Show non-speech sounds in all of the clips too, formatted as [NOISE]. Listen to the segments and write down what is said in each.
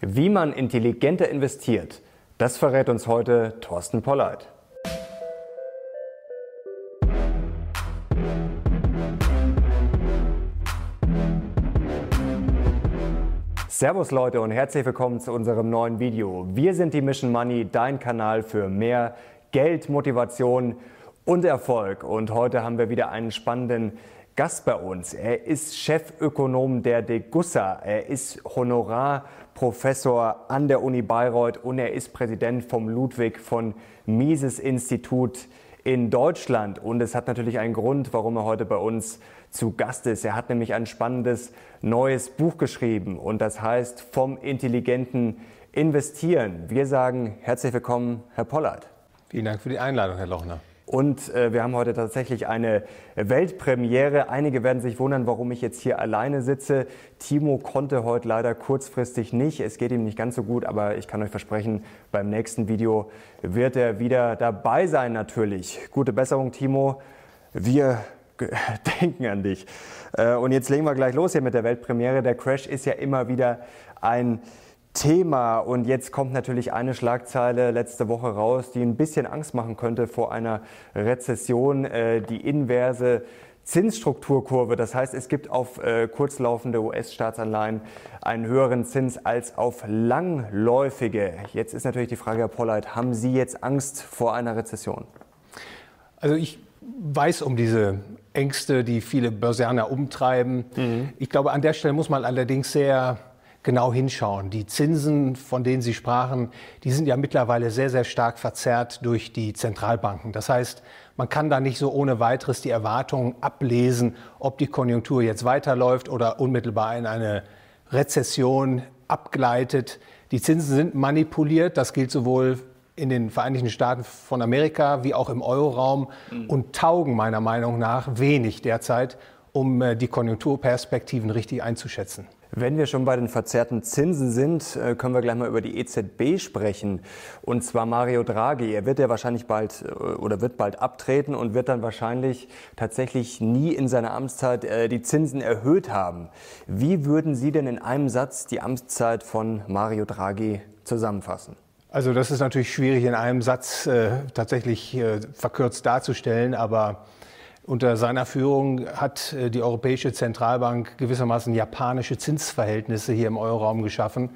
Wie man intelligenter investiert, das verrät uns heute Thorsten Polleit. Servus Leute und herzlich willkommen zu unserem neuen Video. Wir sind die Mission Money, dein Kanal für mehr Geld, Motivation und Erfolg. Und heute haben wir wieder einen spannenden Gast bei uns. Er ist Chefökonom der Degussa. Er ist Honorarprofessor an der Uni Bayreuth und er ist Präsident vom Ludwig von Mises Institut in Deutschland. Und es hat natürlich einen Grund, warum er heute bei uns zu Gast ist. Er hat nämlich ein spannendes neues Buch geschrieben und das heißt vom intelligenten Investieren. Wir sagen herzlich willkommen, Herr Pollard. Vielen Dank für die Einladung, Herr Lochner. Und äh, wir haben heute tatsächlich eine Weltpremiere. Einige werden sich wundern, warum ich jetzt hier alleine sitze. Timo konnte heute leider kurzfristig nicht. Es geht ihm nicht ganz so gut, aber ich kann euch versprechen, beim nächsten Video wird er wieder dabei sein natürlich. Gute Besserung, Timo. Wir [LAUGHS] denken an dich. Äh, und jetzt legen wir gleich los hier mit der Weltpremiere. Der Crash ist ja immer wieder ein Thema. Und jetzt kommt natürlich eine Schlagzeile letzte Woche raus, die ein bisschen Angst machen könnte vor einer Rezession, äh, die inverse Zinsstrukturkurve. Das heißt, es gibt auf äh, kurzlaufende US-Staatsanleihen einen höheren Zins als auf langläufige. Jetzt ist natürlich die Frage, Herr Polleit, haben Sie jetzt Angst vor einer Rezession? Also ich weiß um diese Ängste, die viele Börsianer umtreiben. Mhm. Ich glaube, an der Stelle muss man allerdings sehr genau hinschauen. Die Zinsen, von denen Sie sprachen, die sind ja mittlerweile sehr, sehr stark verzerrt durch die Zentralbanken. Das heißt, man kann da nicht so ohne weiteres die Erwartungen ablesen, ob die Konjunktur jetzt weiterläuft oder unmittelbar in eine Rezession abgleitet. Die Zinsen sind manipuliert. Das gilt sowohl in den Vereinigten Staaten von Amerika wie auch im Euroraum mhm. und taugen meiner Meinung nach wenig derzeit, um äh, die Konjunkturperspektiven richtig einzuschätzen. Wenn wir schon bei den verzerrten Zinsen sind, äh, können wir gleich mal über die EZB sprechen. Und zwar Mario Draghi. Er wird ja wahrscheinlich bald äh, oder wird bald abtreten und wird dann wahrscheinlich tatsächlich nie in seiner Amtszeit die Zinsen erhöht haben. Wie würden Sie denn in einem Satz die Amtszeit von Mario Draghi zusammenfassen? Also das ist natürlich schwierig in einem Satz äh, tatsächlich äh, verkürzt darzustellen, aber unter seiner Führung hat äh, die Europäische Zentralbank gewissermaßen japanische Zinsverhältnisse hier im Euroraum geschaffen.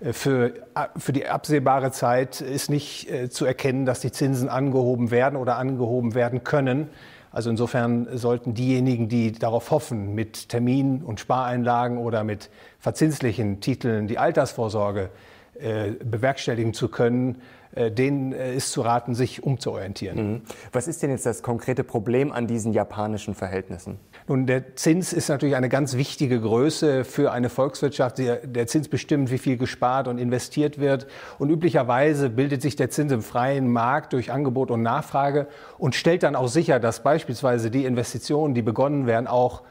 Äh, für, äh, für die absehbare Zeit ist nicht zu erkennen, dass die Zinsen angehoben werden oder angehoben werden können. Also insofern sollten diejenigen, die darauf hoffen, mit Termin- und Spareinlagen oder mit verzinslichen Titeln die Altersvorsorge äh, bewerkstelligen zu können, denen äh, ist zu raten, sich umzuorientieren. Mhm. Was ist denn jetzt das konkrete Problem an diesen japanischen Verhältnissen? Nun, der Zins ist natürlich eine ganz wichtige Größe für eine Volkswirtschaft. Der Zins bestimmt, wie viel gespart und investiert wird. Und üblicherweise bildet sich der Zins im freien Markt durch Angebot und Nachfrage und stellt dann auch sicher, dass beispielsweise die Investitionen, die begonnen werden, auch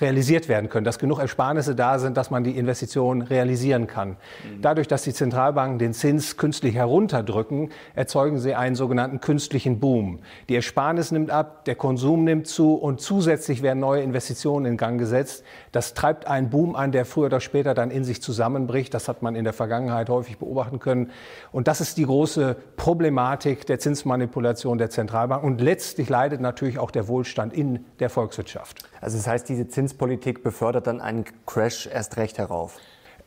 realisiert werden können, dass genug Ersparnisse da sind, dass man die Investitionen realisieren kann. Mhm. Dadurch, dass die Zentralbanken den Zins künstlich herunterdrücken, erzeugen sie einen sogenannten künstlichen Boom. Die Ersparnis nimmt ab, der Konsum nimmt zu und zusätzlich werden neue Investitionen in Gang gesetzt. Das treibt einen Boom an, der früher oder später dann in sich zusammenbricht. Das hat man in der Vergangenheit häufig beobachten können. Und das ist die große Problematik der Zinsmanipulation der Zentralbank. Und letztlich leidet natürlich auch der Wohlstand in der Volkswirtschaft. Also das heißt, diese Zinspolitik befördert dann einen Crash erst recht herauf.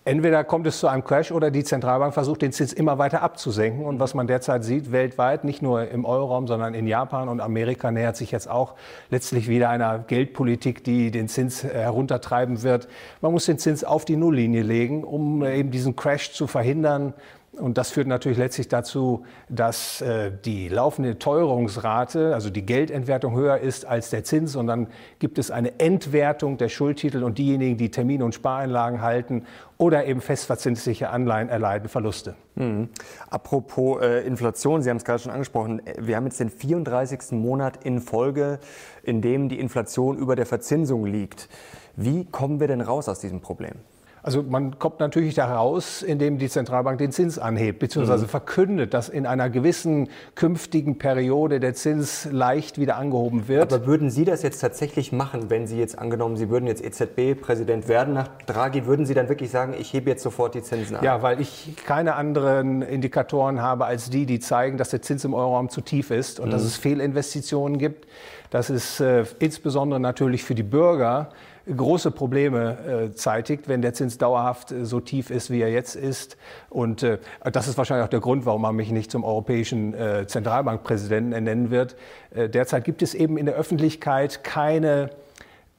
Entweder kommt es zu einem Crash oder die Zentralbank versucht, den Zins immer weiter abzusenken. Und was man derzeit sieht, weltweit, nicht nur im Euroraum, sondern in Japan und Amerika nähert sich jetzt auch letztlich wieder einer Geldpolitik, die den Zins heruntertreiben wird. Man muss den Zins auf die Nulllinie legen, um eben diesen Crash zu verhindern. Und das führt natürlich letztlich dazu, dass äh, die laufende Teuerungsrate, also die Geldentwertung höher ist als der Zins. Und dann gibt es eine Entwertung der Schuldtitel und diejenigen, die Termin- und Spareinlagen halten oder eben festverzinsliche Anleihen erleiden Verluste. Mhm. Apropos äh, Inflation, Sie haben es gerade schon angesprochen. Wir haben jetzt den 34. Monat in Folge, in dem die Inflation über der Verzinsung liegt. Wie kommen wir denn raus aus diesem Problem? Also man kommt natürlich da raus, indem die Zentralbank den Zins anhebt, beziehungsweise mhm. verkündet, dass in einer gewissen künftigen Periode der Zins leicht wieder angehoben wird. Aber würden Sie das jetzt tatsächlich machen, wenn Sie jetzt angenommen, Sie würden jetzt EZB-Präsident werden nach Draghi, würden Sie dann wirklich sagen, ich hebe jetzt sofort die Zinsen an? Ja, weil ich keine anderen Indikatoren habe als die, die zeigen, dass der Zins im Euroraum zu tief ist und mhm. dass es Fehlinvestitionen gibt. Das ist äh, insbesondere natürlich für die Bürger große Probleme äh, zeitigt, wenn der Zins dauerhaft äh, so tief ist, wie er jetzt ist. Und äh, das ist wahrscheinlich auch der Grund, warum man mich nicht zum europäischen äh, Zentralbankpräsidenten ernennen wird. Äh, derzeit gibt es eben in der Öffentlichkeit keine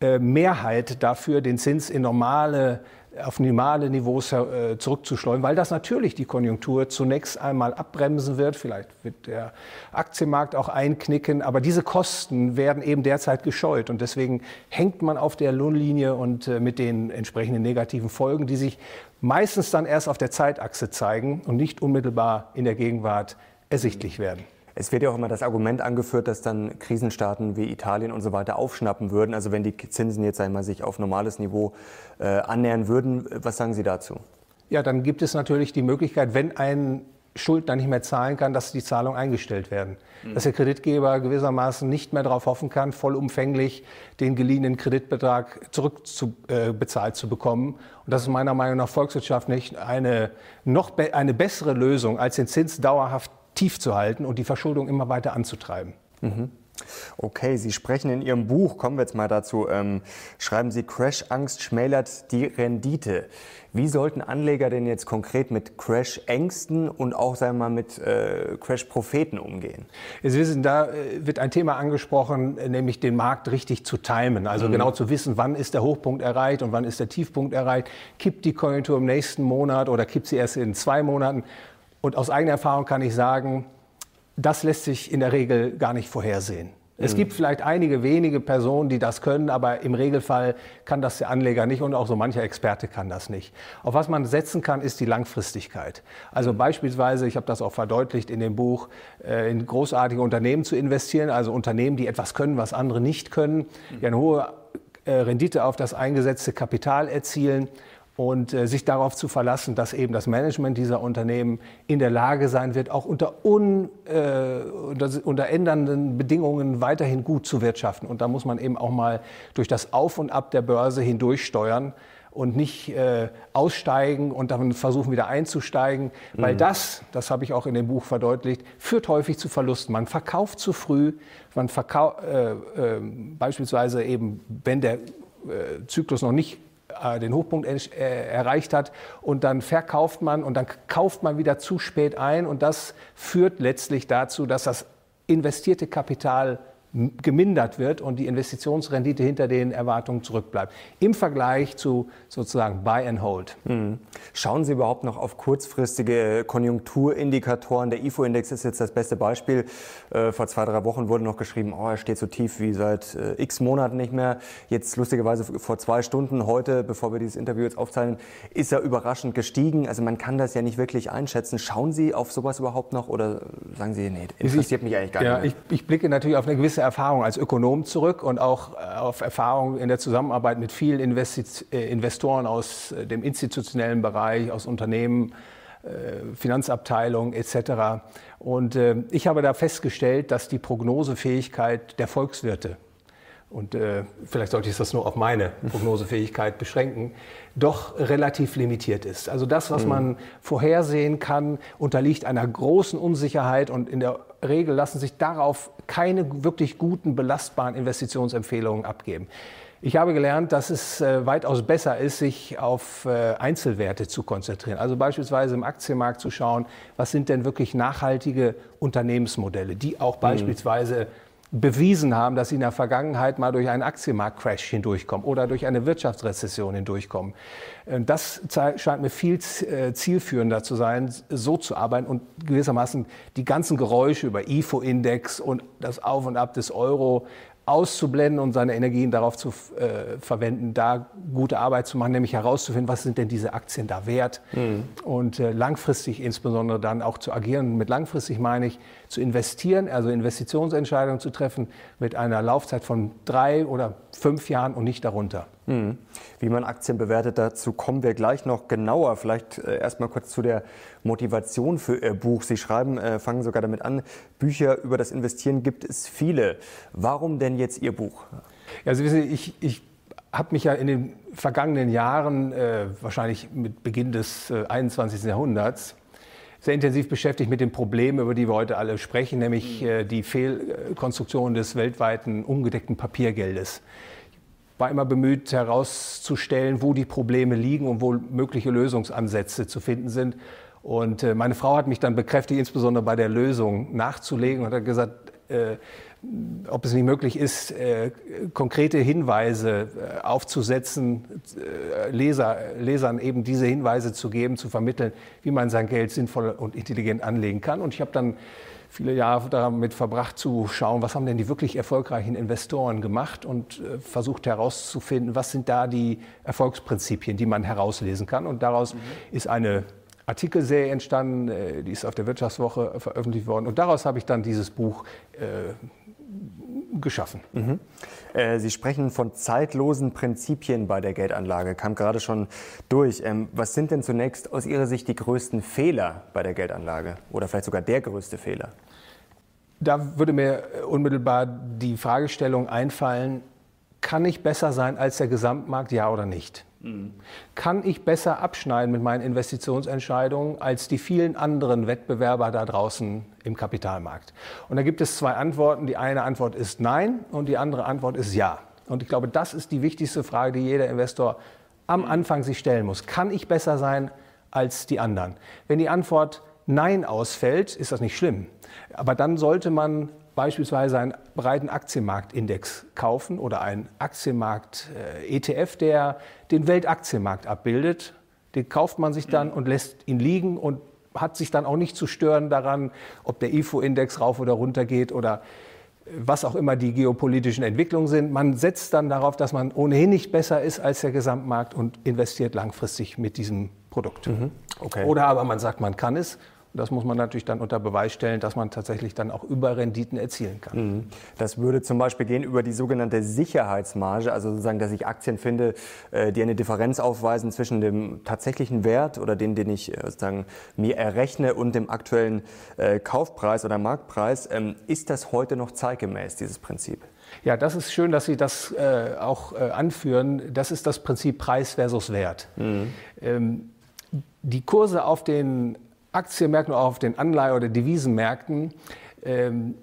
äh, Mehrheit dafür, den Zins in normale auf normale Niveaus äh, zurückzuschleudern, weil das natürlich die Konjunktur zunächst einmal abbremsen wird. Vielleicht wird der Aktienmarkt auch einknicken, aber diese Kosten werden eben derzeit gescheut und deswegen hängt man auf der Lohnlinie und äh, mit den entsprechenden negativen Folgen, die sich meistens dann erst auf der Zeitachse zeigen und nicht unmittelbar in der Gegenwart ersichtlich werden. Es wird ja auch immer das Argument angeführt, dass dann Krisenstaaten wie Italien und so weiter aufschnappen würden. Also wenn die Zinsen jetzt einmal sich auf normales Niveau äh, annähern würden. Was sagen Sie dazu? Ja, dann gibt es natürlich die Möglichkeit, wenn ein Schuldner nicht mehr zahlen kann, dass die Zahlungen eingestellt werden. Mhm. Dass der Kreditgeber gewissermaßen nicht mehr darauf hoffen kann, vollumfänglich den geliehenen Kreditbetrag zurückbezahlt äh, zu bekommen. Und das ist meiner Meinung nach volkswirtschaftlich eine noch be eine bessere Lösung, als den Zins dauerhaft tief zu halten und die Verschuldung immer weiter anzutreiben. Mhm. Okay, Sie sprechen in Ihrem Buch, kommen wir jetzt mal dazu, ähm, schreiben Sie, Crash-Angst schmälert die Rendite. Wie sollten Anleger denn jetzt konkret mit Crash-Ängsten und auch, sagen wir mal, mit äh, Crash-Propheten umgehen? Sie wissen, da äh, wird ein Thema angesprochen, äh, nämlich den Markt richtig zu timen. Also mhm. genau zu wissen, wann ist der Hochpunkt erreicht und wann ist der Tiefpunkt erreicht. Kippt die Konjunktur im nächsten Monat oder kippt sie erst in zwei Monaten? Und aus eigener Erfahrung kann ich sagen, das lässt sich in der Regel gar nicht vorhersehen. Es mhm. gibt vielleicht einige wenige Personen, die das können, aber im Regelfall kann das der Anleger nicht und auch so mancher Experte kann das nicht. Auf was man setzen kann, ist die Langfristigkeit. Also mhm. beispielsweise, ich habe das auch verdeutlicht in dem Buch, äh, in großartige Unternehmen zu investieren, also Unternehmen, die etwas können, was andere nicht können, mhm. die eine hohe äh, Rendite auf das eingesetzte Kapital erzielen und äh, sich darauf zu verlassen, dass eben das Management dieser Unternehmen in der Lage sein wird, auch unter, un, äh, unter, unter ändernden Bedingungen weiterhin gut zu wirtschaften. Und da muss man eben auch mal durch das Auf und Ab der Börse hindurchsteuern und nicht äh, aussteigen und dann versuchen wieder einzusteigen, weil mhm. das, das habe ich auch in dem Buch verdeutlicht, führt häufig zu Verlusten. Man verkauft zu früh, man verkauft äh, äh, beispielsweise eben, wenn der äh, Zyklus noch nicht den Hochpunkt äh, erreicht hat. Und dann verkauft man und dann kauft man wieder zu spät ein. Und das führt letztlich dazu, dass das investierte Kapital gemindert wird und die Investitionsrendite hinter den Erwartungen zurückbleibt. Im Vergleich zu sozusagen Buy and Hold. Mhm. Schauen Sie überhaupt noch auf kurzfristige Konjunkturindikatoren? Der IFO-Index ist jetzt das beste Beispiel. Äh, vor zwei, drei Wochen wurde noch geschrieben, oh, er steht so tief wie seit äh, x Monaten nicht mehr. Jetzt lustigerweise vor zwei Stunden, heute, bevor wir dieses Interview jetzt aufzeichnen, ist er überraschend gestiegen. Also man kann das ja nicht wirklich einschätzen. Schauen Sie auf sowas überhaupt noch oder sagen Sie, nee, interessiert mich eigentlich gar ja, nicht? Ich, ich blicke natürlich auf eine gewisse Erfahrung als Ökonom zurück und auch äh, auf Erfahrung in der Zusammenarbeit mit vielen Investi äh, Investoren aus äh, dem institutionellen Bereich, aus Unternehmen, Finanzabteilung etc. Und ich habe da festgestellt, dass die Prognosefähigkeit der Volkswirte und äh, vielleicht sollte ich das nur auf meine Prognosefähigkeit beschränken, doch relativ limitiert ist. Also das, was mhm. man vorhersehen kann, unterliegt einer großen Unsicherheit und in der Regel lassen sich darauf keine wirklich guten, belastbaren Investitionsempfehlungen abgeben. Ich habe gelernt, dass es äh, weitaus besser ist, sich auf äh, Einzelwerte zu konzentrieren. Also beispielsweise im Aktienmarkt zu schauen, was sind denn wirklich nachhaltige Unternehmensmodelle, die auch mhm. beispielsweise bewiesen haben, dass sie in der Vergangenheit mal durch einen Aktienmarktcrash hindurchkommen oder durch eine Wirtschaftsrezession hindurchkommen. Äh, das scheint mir viel äh, zielführender zu sein, so zu arbeiten und gewissermaßen die ganzen Geräusche über IFO-Index und das Auf und Ab des Euro auszublenden und seine Energien darauf zu äh, verwenden, da gute Arbeit zu machen, nämlich herauszufinden, was sind denn diese Aktien da wert mhm. und äh, langfristig insbesondere dann auch zu agieren. Mit langfristig meine ich zu investieren, also Investitionsentscheidungen zu treffen mit einer Laufzeit von drei oder fünf Jahren und nicht darunter. Mhm. Wie man Aktien bewertet, dazu kommen wir gleich noch genauer. Vielleicht äh, erstmal kurz zu der Motivation für Ihr Buch. Sie schreiben, äh, fangen sogar damit an, Bücher über das Investieren gibt es viele. Warum denn jetzt Ihr Buch? Ja, Sie wissen, ich, ich habe mich ja in den vergangenen Jahren, äh, wahrscheinlich mit Beginn des äh, 21. Jahrhunderts, sehr intensiv beschäftigt mit den Problemen, über die wir heute alle sprechen, nämlich äh, die Fehlkonstruktion des weltweiten ungedeckten Papiergeldes war immer bemüht herauszustellen, wo die Probleme liegen und wo mögliche Lösungsansätze zu finden sind. Und äh, meine Frau hat mich dann bekräftigt, insbesondere bei der Lösung nachzulegen und hat gesagt, äh, ob es nicht möglich ist, äh, konkrete Hinweise äh, aufzusetzen, äh, Leser, Lesern eben diese Hinweise zu geben, zu vermitteln, wie man sein Geld sinnvoll und intelligent anlegen kann. Und ich habe dann viele Jahre damit verbracht zu schauen, was haben denn die wirklich erfolgreichen Investoren gemacht und äh, versucht herauszufinden, was sind da die Erfolgsprinzipien, die man herauslesen kann. Und daraus mhm. ist eine Artikelserie entstanden, äh, die ist auf der Wirtschaftswoche veröffentlicht worden. Und daraus habe ich dann dieses Buch äh, geschaffen. Mhm. Äh, Sie sprechen von zeitlosen Prinzipien bei der Geldanlage, kam gerade schon durch. Ähm, was sind denn zunächst aus Ihrer Sicht die größten Fehler bei der Geldanlage oder vielleicht sogar der größte Fehler? Da würde mir unmittelbar die Fragestellung einfallen, kann ich besser sein als der Gesamtmarkt, ja oder nicht? Kann ich besser abschneiden mit meinen Investitionsentscheidungen als die vielen anderen Wettbewerber da draußen im Kapitalmarkt? Und da gibt es zwei Antworten. Die eine Antwort ist Nein und die andere Antwort ist Ja. Und ich glaube, das ist die wichtigste Frage, die jeder Investor am Anfang sich stellen muss. Kann ich besser sein als die anderen? Wenn die Antwort Nein ausfällt, ist das nicht schlimm. Aber dann sollte man beispielsweise einen breiten Aktienmarktindex kaufen oder einen Aktienmarkt-ETF, äh, der den Weltaktienmarkt abbildet. Den kauft man sich dann und lässt ihn liegen und hat sich dann auch nicht zu stören daran, ob der IFO-Index rauf oder runter geht oder äh, was auch immer die geopolitischen Entwicklungen sind. Man setzt dann darauf, dass man ohnehin nicht besser ist als der Gesamtmarkt und investiert langfristig mit diesem Produkt. Mhm. Okay. Oder aber man sagt, man kann es das muss man natürlich dann unter Beweis stellen, dass man tatsächlich dann auch Überrenditen erzielen kann. Mhm. Das würde zum Beispiel gehen über die sogenannte Sicherheitsmarge, also sozusagen, dass ich Aktien finde, äh, die eine Differenz aufweisen zwischen dem tatsächlichen Wert oder den, den ich äh, sozusagen mir errechne und dem aktuellen äh, Kaufpreis oder Marktpreis. Ähm, ist das heute noch zeitgemäß, dieses Prinzip? Ja, das ist schön, dass Sie das äh, auch äh, anführen. Das ist das Prinzip Preis versus Wert. Mhm. Ähm, die Kurse auf den Aktienmärkten oder auch auf den Anleihe- oder Devisenmärkten ähm,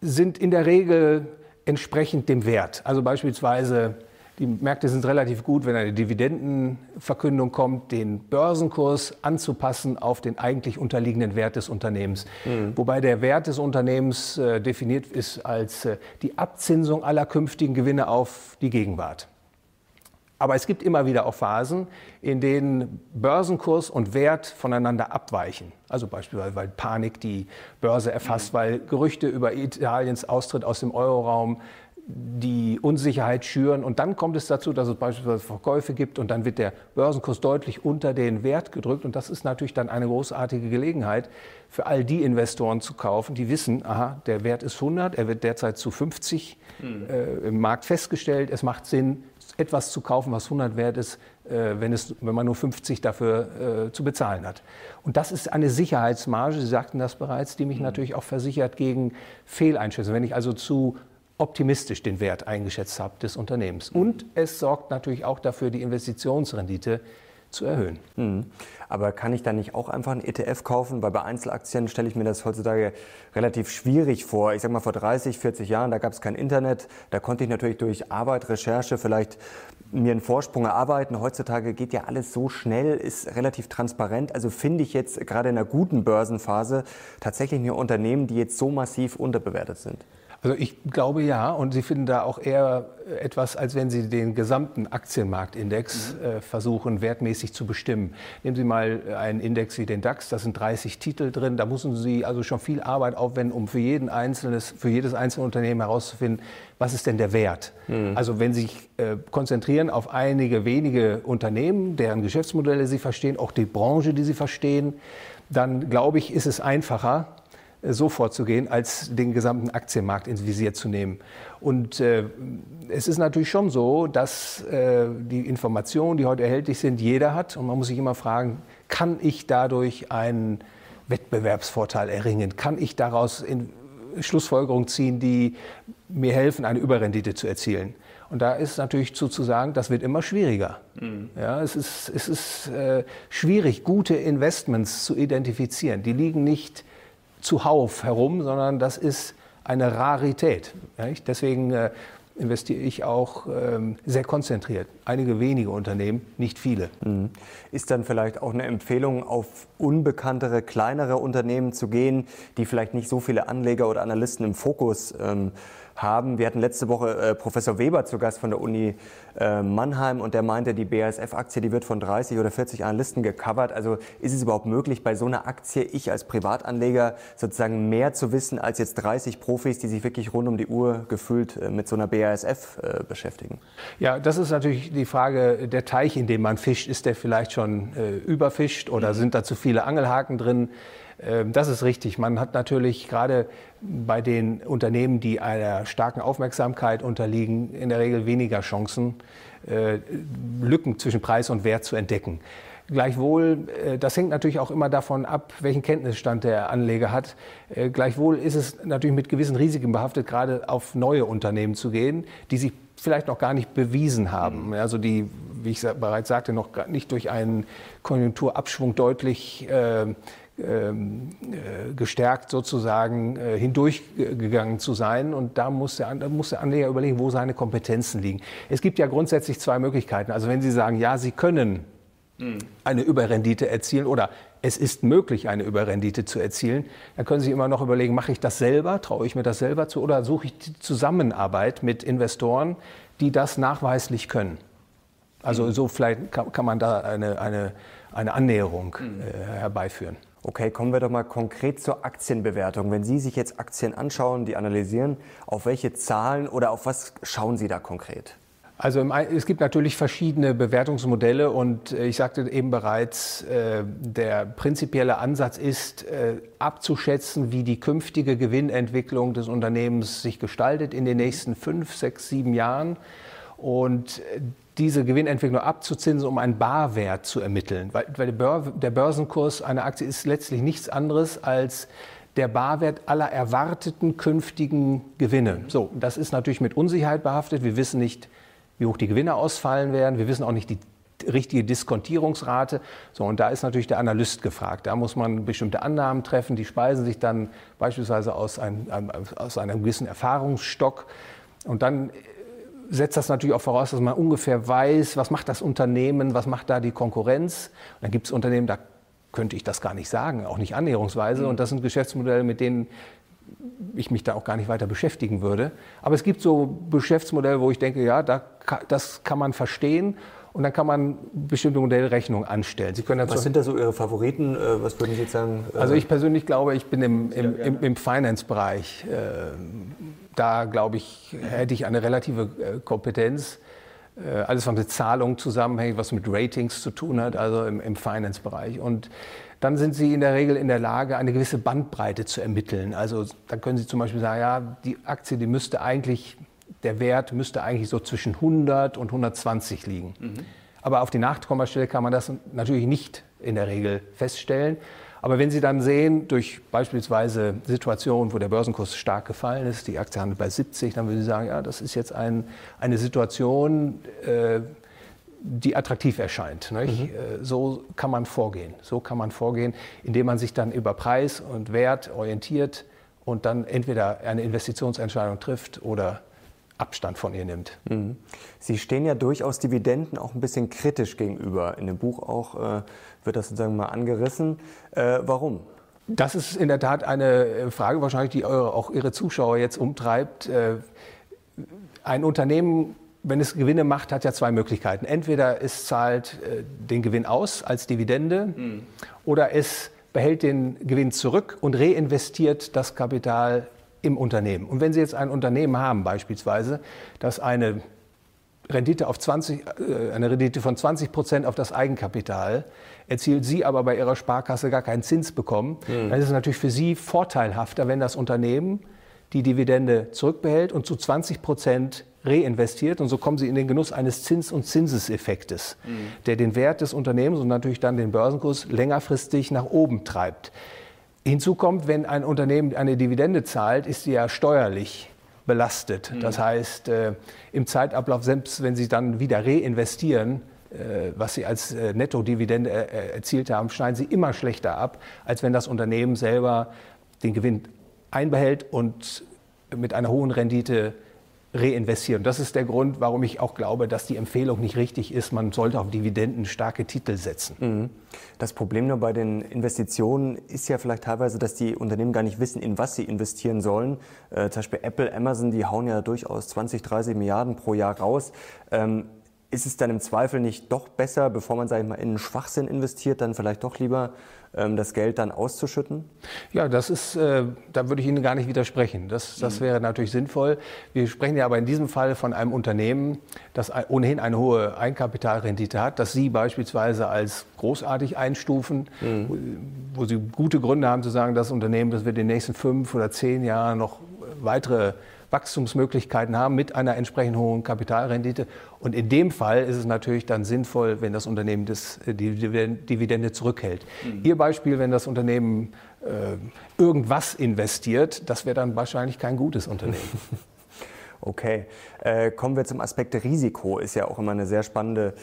sind in der Regel entsprechend dem Wert. Also beispielsweise die Märkte sind relativ gut, wenn eine Dividendenverkündung kommt, den Börsenkurs anzupassen auf den eigentlich unterliegenden Wert des Unternehmens. Mhm. Wobei der Wert des Unternehmens äh, definiert ist als äh, die Abzinsung aller künftigen Gewinne auf die Gegenwart. Aber es gibt immer wieder auch Phasen, in denen Börsenkurs und Wert voneinander abweichen. Also beispielsweise, weil Panik die Börse erfasst, mhm. weil Gerüchte über Italiens Austritt aus dem Euroraum die Unsicherheit schüren. Und dann kommt es dazu, dass es beispielsweise Verkäufe gibt und dann wird der Börsenkurs deutlich unter den Wert gedrückt. Und das ist natürlich dann eine großartige Gelegenheit für all die Investoren zu kaufen, die wissen, aha, der Wert ist 100, er wird derzeit zu 50 mhm. äh, im Markt festgestellt. Es macht Sinn, etwas zu kaufen, was 100 wert ist, äh, wenn, es, wenn man nur 50 dafür äh, zu bezahlen hat. Und das ist eine Sicherheitsmarge, Sie sagten das bereits, die mich mhm. natürlich auch versichert gegen Fehleinschätzungen. Wenn ich also zu optimistisch den Wert eingeschätzt habe des Unternehmens. Mhm. Und es sorgt natürlich auch dafür, die Investitionsrendite zu erhöhen. Mhm. Aber kann ich dann nicht auch einfach einen ETF kaufen? Weil bei Einzelaktien stelle ich mir das heutzutage relativ schwierig vor. Ich sage mal, vor 30, 40 Jahren, da gab es kein Internet. Da konnte ich natürlich durch Arbeit, Recherche vielleicht mir einen Vorsprung erarbeiten. Heutzutage geht ja alles so schnell, ist relativ transparent. Also finde ich jetzt gerade in einer guten Börsenphase tatsächlich mir Unternehmen, die jetzt so massiv unterbewertet sind. Also ich glaube ja, und Sie finden da auch eher etwas, als wenn Sie den gesamten Aktienmarktindex mhm. äh, versuchen, wertmäßig zu bestimmen. Nehmen Sie mal einen Index wie den DAX, da sind 30 Titel drin, da müssen Sie also schon viel Arbeit aufwenden, um für, jeden einzelnes, für jedes einzelne Unternehmen herauszufinden, was ist denn der Wert. Mhm. Also wenn Sie sich äh, konzentrieren auf einige wenige Unternehmen, deren Geschäftsmodelle Sie verstehen, auch die Branche, die Sie verstehen, dann glaube ich, ist es einfacher, so vorzugehen, als den gesamten Aktienmarkt ins Visier zu nehmen. Und äh, es ist natürlich schon so, dass äh, die Informationen, die heute erhältlich sind, jeder hat. Und man muss sich immer fragen, kann ich dadurch einen Wettbewerbsvorteil erringen? Kann ich daraus in Schlussfolgerungen ziehen, die mir helfen, eine Überrendite zu erzielen? Und da ist natürlich zu, zu sagen, das wird immer schwieriger. Mhm. Ja, es ist, es ist äh, schwierig, gute Investments zu identifizieren. Die liegen nicht zuhauf herum, sondern das ist eine Rarität. Nicht? Deswegen äh, investiere ich auch ähm, sehr konzentriert. Einige wenige Unternehmen, nicht viele. Mhm. Ist dann vielleicht auch eine Empfehlung, auf unbekanntere, kleinere Unternehmen zu gehen, die vielleicht nicht so viele Anleger oder Analysten im Fokus ähm, haben. Wir hatten letzte Woche äh, Professor Weber zu Gast von der Uni äh, Mannheim und der meinte, die BASF-Aktie, die wird von 30 oder 40 Analysten gecovert. Also ist es überhaupt möglich, bei so einer Aktie, ich als Privatanleger sozusagen mehr zu wissen als jetzt 30 Profis, die sich wirklich rund um die Uhr gefühlt äh, mit so einer BASF äh, beschäftigen? Ja, das ist natürlich die Frage, der Teich, in dem man fischt, ist der vielleicht schon äh, überfischt oder mhm. sind da zu viele Angelhaken drin? Ähm, das ist richtig. Man hat natürlich gerade bei den Unternehmen, die einer starken Aufmerksamkeit unterliegen, in der Regel weniger Chancen, äh, Lücken zwischen Preis und Wert zu entdecken. Gleichwohl, äh, das hängt natürlich auch immer davon ab, welchen Kenntnisstand der Anleger hat. Äh, gleichwohl ist es natürlich mit gewissen Risiken behaftet, gerade auf neue Unternehmen zu gehen, die sich vielleicht noch gar nicht bewiesen haben. Also die, wie ich bereits sagte, noch nicht durch einen Konjunkturabschwung deutlich äh, gestärkt sozusagen äh, hindurchgegangen zu sein. Und da muss, der, da muss der Anleger überlegen, wo seine Kompetenzen liegen. Es gibt ja grundsätzlich zwei Möglichkeiten. Also wenn Sie sagen, ja, Sie können hm. eine Überrendite erzielen oder es ist möglich, eine Überrendite zu erzielen, dann können Sie immer noch überlegen, mache ich das selber, traue ich mir das selber zu oder suche ich die Zusammenarbeit mit Investoren, die das nachweislich können. Also hm. so vielleicht kann, kann man da eine, eine, eine Annäherung hm. äh, herbeiführen. Okay, kommen wir doch mal konkret zur Aktienbewertung. Wenn Sie sich jetzt Aktien anschauen, die analysieren, auf welche Zahlen oder auf was schauen Sie da konkret? Also es gibt natürlich verschiedene Bewertungsmodelle und äh, ich sagte eben bereits, äh, der prinzipielle Ansatz ist äh, abzuschätzen, wie die künftige Gewinnentwicklung des Unternehmens sich gestaltet in den nächsten fünf, sechs, sieben Jahren. Und diese Gewinnentwicklung abzuzinsen, um einen Barwert zu ermitteln. Weil, weil der Börsenkurs einer Aktie ist letztlich nichts anderes als der Barwert aller erwarteten künftigen Gewinne. So, das ist natürlich mit Unsicherheit behaftet. Wir wissen nicht, wie hoch die Gewinne ausfallen werden. Wir wissen auch nicht die richtige Diskontierungsrate. So, und da ist natürlich der Analyst gefragt. Da muss man bestimmte Annahmen treffen. Die speisen sich dann beispielsweise aus, ein, aus einem gewissen Erfahrungsstock. Und dann setzt das natürlich auch voraus, dass man ungefähr weiß, was macht das Unternehmen, was macht da die Konkurrenz. Und dann gibt es Unternehmen, da könnte ich das gar nicht sagen, auch nicht annäherungsweise. Mhm. Und das sind Geschäftsmodelle, mit denen ich mich da auch gar nicht weiter beschäftigen würde. Aber es gibt so Geschäftsmodelle, wo ich denke, ja, da, das kann man verstehen. Und dann kann man bestimmte Modellrechnungen anstellen. Sie können Was sind da so Ihre Favoriten? Äh, was würden Sie jetzt sagen? Also ich persönlich glaube, ich bin im, im, im, im Finance-Bereich äh, da, glaube ich, hätte ich eine relative äh, Kompetenz. Äh, alles, was mit Zahlungen zusammenhängt, was mit Ratings zu tun hat, also im, im Finance-Bereich. Und dann sind Sie in der Regel in der Lage, eine gewisse Bandbreite zu ermitteln. Also dann können Sie zum Beispiel sagen, ja, die Aktie, die müsste eigentlich, der Wert müsste eigentlich so zwischen 100 und 120 liegen. Mhm. Aber auf die Nachkommastelle kann man das natürlich nicht in der Regel feststellen. Aber wenn Sie dann sehen, durch beispielsweise Situationen, wo der Börsenkurs stark gefallen ist, die Aktie handelt bei 70, dann würden Sie sagen, ja, das ist jetzt ein, eine Situation, äh, die attraktiv erscheint. Mhm. Äh, so kann man vorgehen. So kann man vorgehen, indem man sich dann über Preis und Wert orientiert und dann entweder eine Investitionsentscheidung trifft oder Abstand von ihr nimmt. Mhm. Sie stehen ja durchaus Dividenden auch ein bisschen kritisch gegenüber. In dem Buch auch äh, wird das sozusagen mal angerissen. Äh, warum? Das ist in der Tat eine äh, Frage, wahrscheinlich, die eure, auch Ihre Zuschauer jetzt umtreibt. Äh, ein Unternehmen, wenn es Gewinne macht, hat ja zwei Möglichkeiten. Entweder es zahlt äh, den Gewinn aus als Dividende mhm. oder es behält den Gewinn zurück und reinvestiert das Kapital im Unternehmen. Und wenn Sie jetzt ein Unternehmen haben, beispielsweise, das eine Rendite auf 20, äh, eine Rendite von 20 Prozent auf das Eigenkapital, erzielt Sie aber bei Ihrer Sparkasse gar keinen Zins bekommen, mhm. dann ist es natürlich für Sie vorteilhafter, wenn das Unternehmen die Dividende zurückbehält und zu 20 Prozent reinvestiert. Und so kommen Sie in den Genuss eines Zins- und Zinseseffektes, mhm. der den Wert des Unternehmens und natürlich dann den Börsenkurs längerfristig nach oben treibt. Hinzu kommt, wenn ein Unternehmen eine Dividende zahlt, ist sie ja steuerlich belastet. Mhm. Das heißt, äh, im Zeitablauf, selbst wenn Sie dann wieder reinvestieren, äh, was Sie als äh, Nettodividende erzielt haben, schneiden Sie immer schlechter ab, als wenn das Unternehmen selber den Gewinn einbehält und mit einer hohen Rendite reinvestieren. Das ist der Grund, warum ich auch glaube, dass die Empfehlung nicht richtig ist. Man sollte auf Dividenden starke Titel setzen. Mhm. Das Problem nur bei den Investitionen ist ja vielleicht teilweise, dass die Unternehmen gar nicht wissen, in was sie investieren sollen. Äh, zum Beispiel Apple, Amazon, die hauen ja durchaus 20, 30 Milliarden pro Jahr raus. Ähm, ist es dann im Zweifel nicht doch besser, bevor man, sage ich mal, in einen Schwachsinn investiert, dann vielleicht doch lieber das Geld dann auszuschütten? Ja, das ist, äh, da würde ich Ihnen gar nicht widersprechen. Das, das mhm. wäre natürlich sinnvoll. Wir sprechen ja aber in diesem Fall von einem Unternehmen, das ohnehin eine hohe Eigenkapitalrendite hat, das Sie beispielsweise als großartig einstufen, mhm. wo, wo Sie gute Gründe haben zu sagen, das Unternehmen, das wird in den nächsten fünf oder zehn Jahren noch weitere Wachstumsmöglichkeiten haben mit einer entsprechend hohen Kapitalrendite. Und in dem Fall ist es natürlich dann sinnvoll, wenn das Unternehmen das, äh, die Dividende zurückhält. Mhm. Ihr Beispiel, wenn das Unternehmen äh, irgendwas investiert, das wäre dann wahrscheinlich kein gutes Unternehmen. [LAUGHS] Okay, äh, kommen wir zum Aspekt Risiko. Ist ja auch immer eine sehr spannende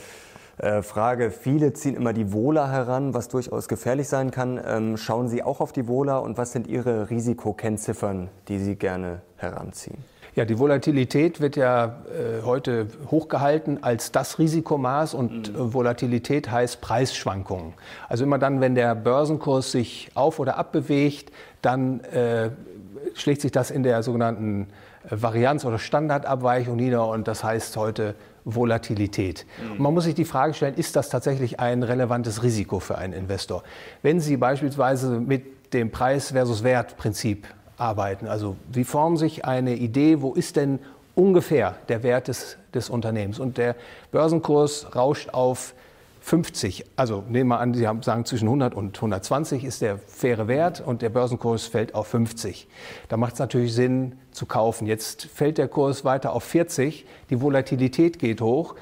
äh, Frage. Viele ziehen immer die Wohler heran, was durchaus gefährlich sein kann. Ähm, schauen Sie auch auf die Wohler und was sind Ihre Risikokennziffern, die Sie gerne heranziehen? Ja, die Volatilität wird ja äh, heute hochgehalten als das Risikomaß und mhm. äh, Volatilität heißt Preisschwankungen. Also immer dann, wenn der Börsenkurs sich auf oder abbewegt, dann äh, schlägt sich das in der sogenannten äh, Varianz- oder Standardabweichung nieder und das heißt heute Volatilität. Mhm. Und man muss sich die Frage stellen, ist das tatsächlich ein relevantes Risiko für einen Investor? Wenn Sie beispielsweise mit dem Preis versus Wert-Prinzip arbeiten. Also Sie formen sich eine Idee, wo ist denn ungefähr der Wert des, des Unternehmens. Und der Börsenkurs rauscht auf 50. Also nehmen wir an, Sie haben, sagen, zwischen 100 und 120 ist der faire Wert und der Börsenkurs fällt auf 50. Da macht es natürlich Sinn zu kaufen. Jetzt fällt der Kurs weiter auf 40, die Volatilität geht hoch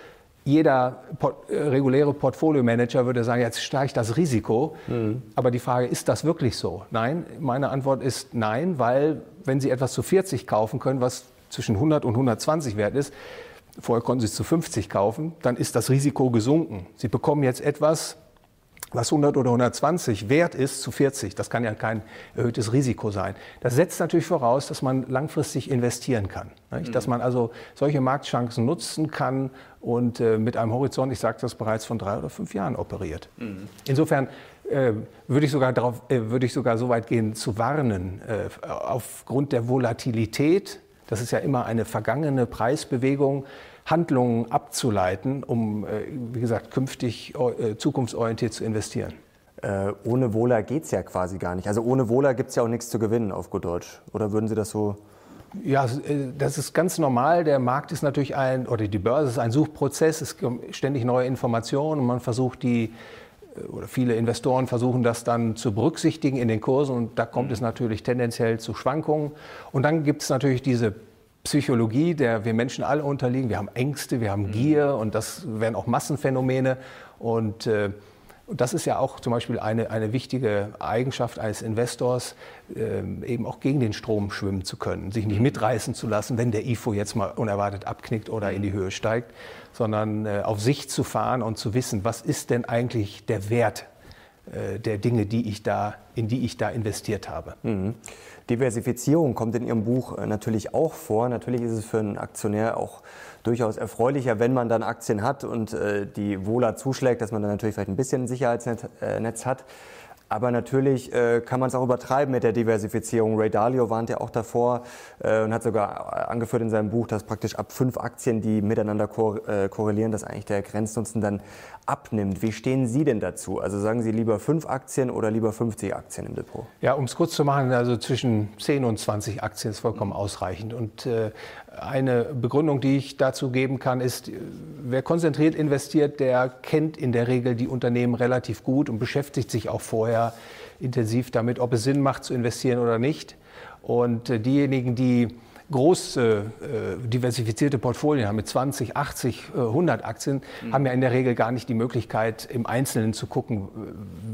jeder äh, reguläre Portfolio-Manager würde sagen, jetzt steigt das Risiko. Mhm. Aber die Frage, ist das wirklich so? Nein, meine Antwort ist nein, weil wenn Sie etwas zu 40 kaufen können, was zwischen 100 und 120 wert ist, vorher konnten Sie es zu 50 kaufen, dann ist das Risiko gesunken. Sie bekommen jetzt etwas, was 100 oder 120 wert ist zu 40. Das kann ja kein erhöhtes Risiko sein. Das setzt natürlich voraus, dass man langfristig investieren kann. Nicht? Dass mhm. man also solche Marktchancen nutzen kann und äh, mit einem Horizont, ich sage das bereits, von drei oder fünf Jahren operiert. Mhm. Insofern äh, würde ich sogar darauf, äh, würde ich sogar so weit gehen zu warnen, äh, aufgrund der Volatilität, das ist ja immer eine vergangene Preisbewegung, Handlungen abzuleiten, um, äh, wie gesagt, künftig äh, zukunftsorientiert zu investieren. Äh, ohne Wohler geht es ja quasi gar nicht. Also ohne Wohler gibt es ja auch nichts zu gewinnen auf gut Deutsch. Oder würden Sie das so ja, das ist ganz normal. Der Markt ist natürlich ein, oder die Börse ist ein Suchprozess. Es kommen ständig neue Informationen und man versucht die, oder viele Investoren versuchen das dann zu berücksichtigen in den Kursen und da kommt es natürlich tendenziell zu Schwankungen. Und dann gibt es natürlich diese Psychologie, der wir Menschen alle unterliegen. Wir haben Ängste, wir haben mhm. Gier und das werden auch Massenphänomene. Und äh, das ist ja auch zum Beispiel eine, eine wichtige Eigenschaft eines Investors, äh, eben auch gegen den Strom schwimmen zu können, sich nicht mhm. mitreißen zu lassen, wenn der IFO jetzt mal unerwartet abknickt oder in die Höhe steigt, sondern äh, auf sich zu fahren und zu wissen, was ist denn eigentlich der Wert der Dinge, die ich da, in die ich da investiert habe. Mhm. Diversifizierung kommt in Ihrem Buch äh, natürlich auch vor. Natürlich ist es für einen Aktionär auch durchaus erfreulicher, wenn man dann Aktien hat und äh, die Wohler zuschlägt, dass man dann natürlich vielleicht ein bisschen ein Sicherheitsnetz hat. Aber natürlich äh, kann man es auch übertreiben mit der Diversifizierung. Ray Dalio warnt ja auch davor äh, und hat sogar angeführt in seinem Buch, dass praktisch ab fünf Aktien, die miteinander kor äh, korrelieren, dass eigentlich der Grenznutzen dann abnimmt. Wie stehen Sie denn dazu? Also sagen Sie lieber fünf Aktien oder lieber 50 Aktien im Depot? Ja, um es kurz zu machen, also zwischen 10 und 20 Aktien ist vollkommen ausreichend. Und äh, eine Begründung, die ich dazu geben kann, ist, wer konzentriert investiert, der kennt in der Regel die Unternehmen relativ gut und beschäftigt sich auch vorher intensiv damit, ob es Sinn macht zu investieren oder nicht. Und äh, diejenigen, die große äh, diversifizierte Portfolien haben mit 20, 80, äh, 100 Aktien, mhm. haben ja in der Regel gar nicht die Möglichkeit, im Einzelnen zu gucken,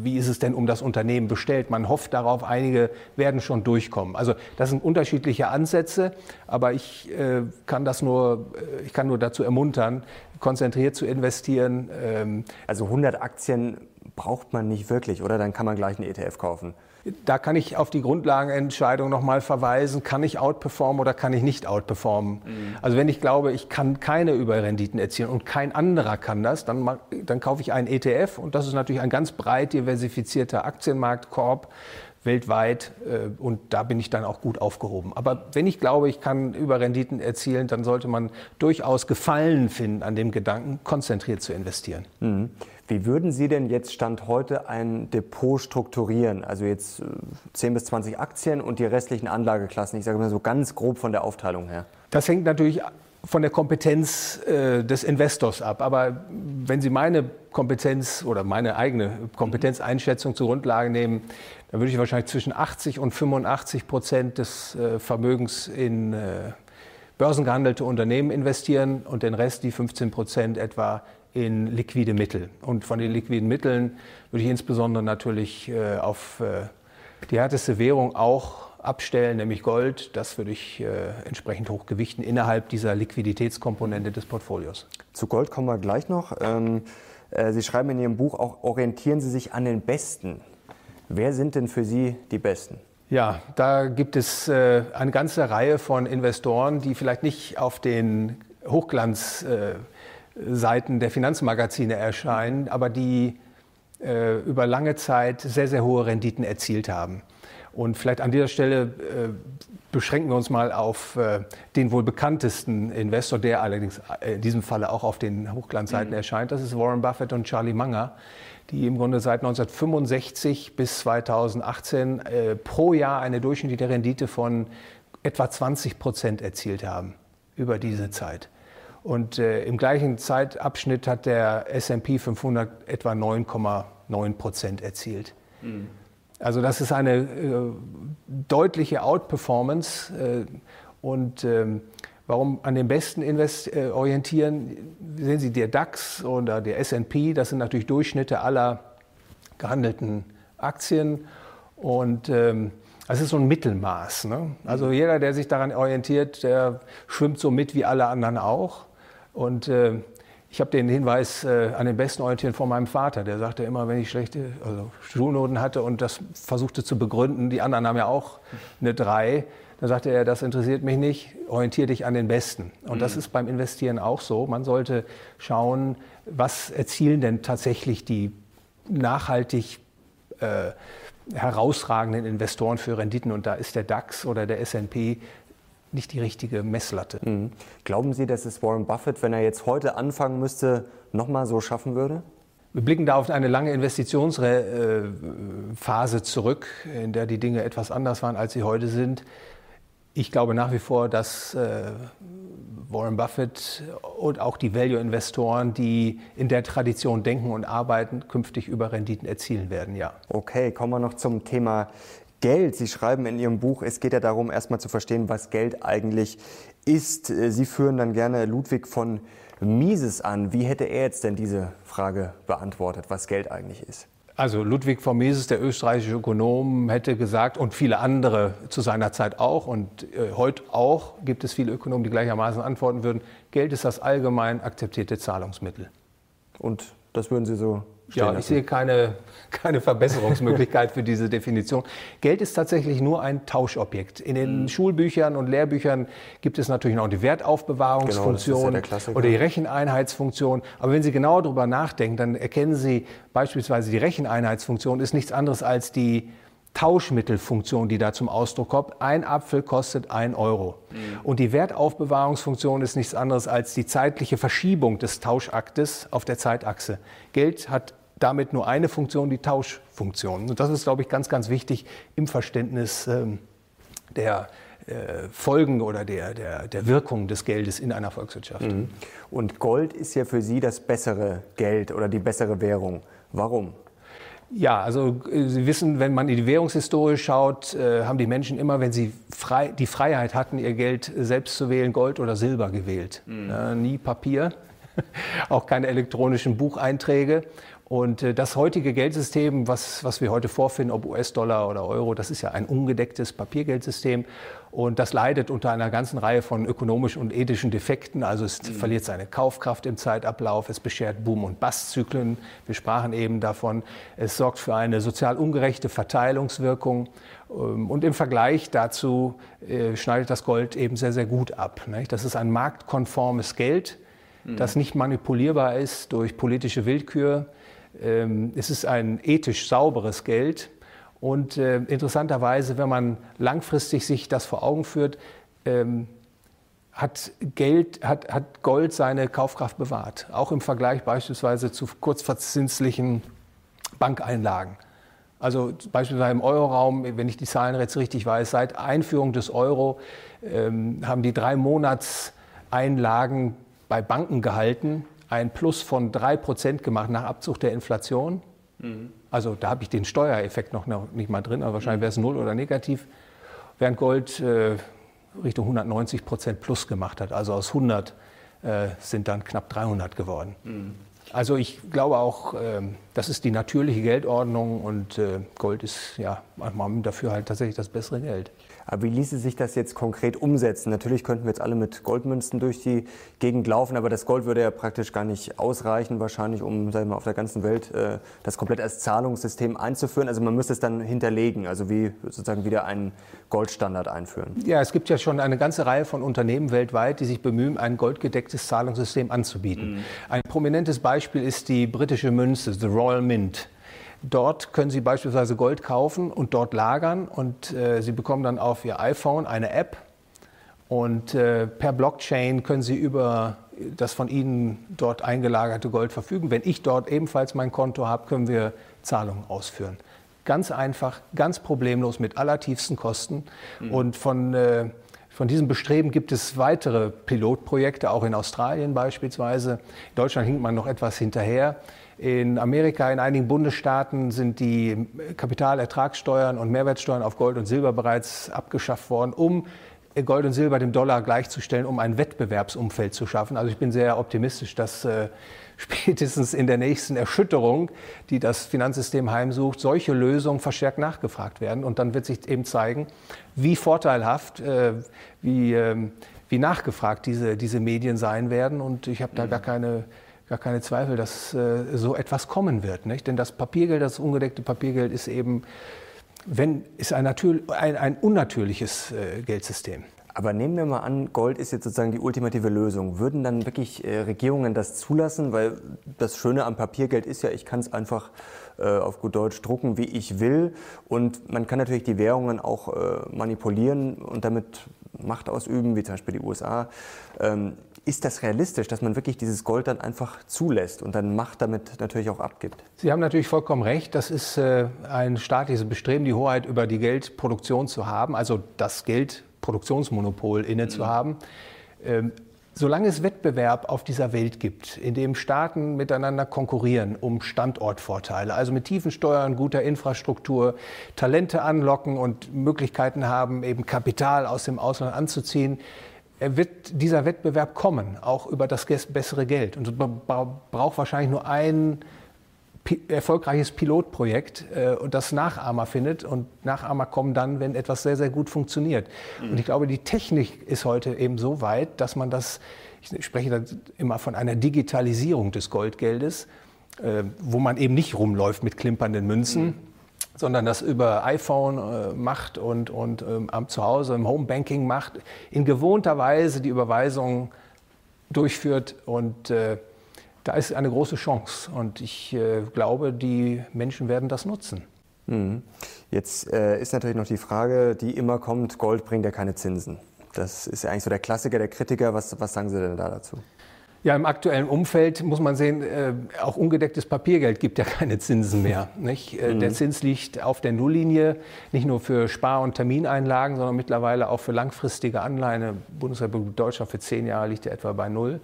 wie ist es denn um das Unternehmen bestellt. Man hofft darauf, einige werden schon durchkommen. Also das sind unterschiedliche Ansätze, aber ich äh, kann das nur, äh, ich kann nur dazu ermuntern, konzentriert zu investieren. Ähm, also 100 Aktien braucht man nicht wirklich, oder? Dann kann man gleich einen ETF kaufen. Da kann ich auf die Grundlagenentscheidung nochmal verweisen, kann ich outperformen oder kann ich nicht outperformen. Mhm. Also wenn ich glaube, ich kann keine Überrenditen erzielen und kein anderer kann das, dann, dann kaufe ich einen ETF und das ist natürlich ein ganz breit diversifizierter Aktienmarktkorb weltweit äh, und da bin ich dann auch gut aufgehoben. Aber wenn ich glaube, ich kann Überrenditen erzielen, dann sollte man durchaus Gefallen finden an dem Gedanken, konzentriert zu investieren. Mhm. Wie würden Sie denn jetzt Stand heute ein Depot strukturieren? Also jetzt 10 äh, bis 20 Aktien und die restlichen Anlageklassen. Ich sage mal so ganz grob von der Aufteilung her. Das hängt natürlich von der Kompetenz äh, des Investors ab. Aber wenn Sie meine Kompetenz oder meine eigene Kompetenzeinschätzung zur Grundlage nehmen, dann würde ich wahrscheinlich zwischen 80 und 85 Prozent des äh, Vermögens in äh, börsengehandelte Unternehmen investieren und den Rest, die 15 Prozent etwa, in liquide Mittel. Und von den liquiden Mitteln würde ich insbesondere natürlich äh, auf äh, die härteste Währung auch abstellen, nämlich Gold. Das würde ich äh, entsprechend hochgewichten innerhalb dieser Liquiditätskomponente des Portfolios. Zu Gold kommen wir gleich noch. Ähm, äh, Sie schreiben in Ihrem Buch auch, orientieren Sie sich an den Besten. Wer sind denn für Sie die Besten? Ja, da gibt es äh, eine ganze Reihe von Investoren, die vielleicht nicht auf den Hochglanz äh, Seiten der Finanzmagazine erscheinen, aber die äh, über lange Zeit sehr, sehr hohe Renditen erzielt haben. Und vielleicht an dieser Stelle äh, beschränken wir uns mal auf äh, den wohl bekanntesten Investor, der allerdings äh, in diesem Falle auch auf den Hochglanzseiten mhm. erscheint. Das ist Warren Buffett und Charlie Munger, die im Grunde seit 1965 bis 2018 äh, pro Jahr eine durchschnittliche Rendite von etwa 20 Prozent erzielt haben über diese Zeit. Und äh, im gleichen Zeitabschnitt hat der S&P 500 etwa 9,9 Prozent erzielt. Mhm. Also das ist eine äh, deutliche Outperformance. Äh, und ähm, warum an den besten Invest äh, orientieren? Sehen Sie, der DAX oder der S&P, das sind natürlich Durchschnitte aller gehandelten Aktien. Und ähm, das ist so ein Mittelmaß. Ne? Also jeder, der sich daran orientiert, der schwimmt so mit wie alle anderen auch. Und äh, ich habe den Hinweis äh, an den besten orientieren von meinem Vater. Der sagte immer, wenn ich schlechte also Schulnoten hatte und das versuchte zu begründen, die anderen haben ja auch eine 3, dann sagte er, das interessiert mich nicht, orientiere dich an den Besten. Und mhm. das ist beim Investieren auch so. Man sollte schauen, was erzielen denn tatsächlich die nachhaltig äh, herausragenden Investoren für Renditen. Und da ist der DAX oder der SP nicht die richtige Messlatte. Mhm. Glauben Sie, dass es Warren Buffett, wenn er jetzt heute anfangen müsste, nochmal so schaffen würde? Wir blicken da auf eine lange Investitionsphase zurück, in der die Dinge etwas anders waren, als sie heute sind. Ich glaube nach wie vor, dass äh, Warren Buffett und auch die Value-Investoren, die in der Tradition denken und arbeiten, künftig über Renditen erzielen werden, ja. Okay, kommen wir noch zum Thema Geld. Sie schreiben in Ihrem Buch, es geht ja darum, erstmal zu verstehen, was Geld eigentlich ist. Sie führen dann gerne Ludwig von Mises an. Wie hätte er jetzt denn diese Frage beantwortet, was Geld eigentlich ist? Also Ludwig von Mises, der österreichische Ökonom, hätte gesagt, und viele andere zu seiner Zeit auch, und äh, heute auch gibt es viele Ökonomen, die gleichermaßen antworten würden, Geld ist das allgemein akzeptierte Zahlungsmittel. Und das würden Sie so ja, ich sehe keine, keine Verbesserungsmöglichkeit für diese Definition. Geld ist tatsächlich nur ein Tauschobjekt. In den mhm. Schulbüchern und Lehrbüchern gibt es natürlich noch die Wertaufbewahrungsfunktion genau, ja oder die Recheneinheitsfunktion. Aber wenn Sie genau darüber nachdenken, dann erkennen Sie beispielsweise die Recheneinheitsfunktion ist nichts anderes als die Tauschmittelfunktion, die da zum Ausdruck kommt. Ein Apfel kostet ein Euro. Mhm. Und die Wertaufbewahrungsfunktion ist nichts anderes als die zeitliche Verschiebung des Tauschaktes auf der Zeitachse. Geld hat damit nur eine Funktion, die Tauschfunktion. Und das ist, glaube ich, ganz, ganz wichtig im Verständnis ähm, der äh, Folgen oder der, der, der Wirkung des Geldes in einer Volkswirtschaft. Mhm. Und Gold ist ja für Sie das bessere Geld oder die bessere Währung. Warum? Ja, also äh, Sie wissen, wenn man in die Währungshistorie schaut, äh, haben die Menschen immer, wenn sie frei, die Freiheit hatten, ihr Geld selbst zu wählen, Gold oder Silber gewählt. Mhm. Äh, nie Papier, [LAUGHS] auch keine elektronischen Bucheinträge. Und äh, das heutige Geldsystem, was, was wir heute vorfinden, ob US-Dollar oder Euro, das ist ja ein ungedecktes Papiergeldsystem. Und das leidet unter einer ganzen Reihe von ökonomischen und ethischen Defekten. Also es mhm. verliert seine Kaufkraft im Zeitablauf, es beschert Boom- und Bastzyklen. Wir sprachen eben davon. Es sorgt für eine sozial ungerechte Verteilungswirkung. Ähm, und im Vergleich dazu äh, schneidet das Gold eben sehr, sehr gut ab. Das ist ein marktkonformes Geld, mhm. das nicht manipulierbar ist durch politische Willkür. Ähm, es ist ein ethisch sauberes Geld und äh, interessanterweise, wenn man langfristig sich das vor Augen führt, ähm, hat, Geld, hat, hat Gold seine Kaufkraft bewahrt. Auch im Vergleich beispielsweise zu kurzverzinslichen Bankeinlagen. Also beispielsweise im Euroraum, wenn ich die Zahlen jetzt richtig weiß, seit Einführung des Euro ähm, haben die drei Monatseinlagen bei Banken gehalten, ein Plus von drei Prozent gemacht nach Abzug der Inflation. Mhm. Also da habe ich den Steuereffekt noch nicht mal drin, aber wahrscheinlich wäre es null oder negativ. Während Gold äh, Richtung 190 Prozent plus gemacht hat. Also aus 100 äh, sind dann knapp 300 geworden. Mhm. Also ich glaube auch, äh, das ist die natürliche Geldordnung und äh, Gold ist ja manchmal dafür halt tatsächlich das bessere Geld. Aber wie ließe sich das jetzt konkret umsetzen? Natürlich könnten wir jetzt alle mit Goldmünzen durch die Gegend laufen, aber das Gold würde ja praktisch gar nicht ausreichen, wahrscheinlich, um sagen wir mal, auf der ganzen Welt äh, das komplett als Zahlungssystem einzuführen. Also man müsste es dann hinterlegen, also wie sozusagen wieder einen Goldstandard einführen. Ja, es gibt ja schon eine ganze Reihe von Unternehmen weltweit, die sich bemühen, ein goldgedecktes Zahlungssystem anzubieten. Mhm. Ein prominentes Beispiel ist die britische Münze, The Royal Mint. Dort können Sie beispielsweise Gold kaufen und dort lagern und äh, Sie bekommen dann auf Ihr iPhone eine App und äh, per Blockchain können Sie über das von Ihnen dort eingelagerte Gold verfügen. Wenn ich dort ebenfalls mein Konto habe, können wir Zahlungen ausführen. Ganz einfach, ganz problemlos mit allertiefsten Kosten. Mhm. Und von, äh, von diesem Bestreben gibt es weitere Pilotprojekte, auch in Australien beispielsweise. In Deutschland hinkt man noch etwas hinterher. In Amerika, in einigen Bundesstaaten sind die Kapitalertragssteuern und Mehrwertsteuern auf Gold und Silber bereits abgeschafft worden, um Gold und Silber dem Dollar gleichzustellen, um ein Wettbewerbsumfeld zu schaffen. Also ich bin sehr optimistisch, dass äh, [LAUGHS] spätestens in der nächsten Erschütterung, die das Finanzsystem heimsucht, solche Lösungen verstärkt nachgefragt werden. Und dann wird sich eben zeigen, wie vorteilhaft, äh, wie, äh, wie nachgefragt diese, diese Medien sein werden. Und ich habe da gar keine gar keine Zweifel, dass äh, so etwas kommen wird. Nicht? Denn das Papiergeld, das ungedeckte Papiergeld ist eben wenn, ist ein, ein, ein unnatürliches äh, Geldsystem. Aber nehmen wir mal an, Gold ist jetzt sozusagen die ultimative Lösung. Würden dann wirklich äh, Regierungen das zulassen? Weil das Schöne am Papiergeld ist ja, ich kann es einfach äh, auf gut Deutsch drucken, wie ich will. Und man kann natürlich die Währungen auch äh, manipulieren und damit Macht ausüben, wie zum Beispiel die USA. Ähm, ist das realistisch, dass man wirklich dieses Gold dann einfach zulässt und dann Macht damit natürlich auch abgibt? Sie haben natürlich vollkommen recht. Das ist äh, ein staatliches Bestreben, die Hoheit über die Geldproduktion zu haben, also das Geldproduktionsmonopol inne mhm. zu haben. Ähm, solange es Wettbewerb auf dieser Welt gibt, in dem Staaten miteinander konkurrieren um Standortvorteile, also mit tiefen Steuern, guter Infrastruktur, Talente anlocken und Möglichkeiten haben, eben Kapital aus dem Ausland anzuziehen, wird dieser Wettbewerb kommen, auch über das bessere Geld. Und man braucht wahrscheinlich nur ein erfolgreiches Pilotprojekt äh, und das Nachahmer findet. Und Nachahmer kommen dann, wenn etwas sehr, sehr gut funktioniert. Mhm. Und ich glaube, die Technik ist heute eben so weit, dass man das, ich spreche da immer von einer Digitalisierung des Goldgeldes, äh, wo man eben nicht rumläuft mit klimpernden Münzen. Mhm sondern das über iPhone äh, macht und, und ähm, zu Hause im Homebanking macht, in gewohnter Weise die Überweisung durchführt und äh, da ist eine große Chance und ich äh, glaube, die Menschen werden das nutzen. Mhm. Jetzt äh, ist natürlich noch die Frage, die immer kommt, Gold bringt ja keine Zinsen. Das ist ja eigentlich so der Klassiker der Kritiker. Was, was sagen Sie denn da dazu? Ja, im aktuellen Umfeld muss man sehen, äh, auch ungedecktes Papiergeld gibt ja keine Zinsen mehr. Nicht? Äh, mhm. Der Zins liegt auf der Nulllinie, nicht nur für Spar- und Termineinlagen, sondern mittlerweile auch für langfristige Anleihen. Bundesrepublik Deutschland für zehn Jahre liegt er etwa bei null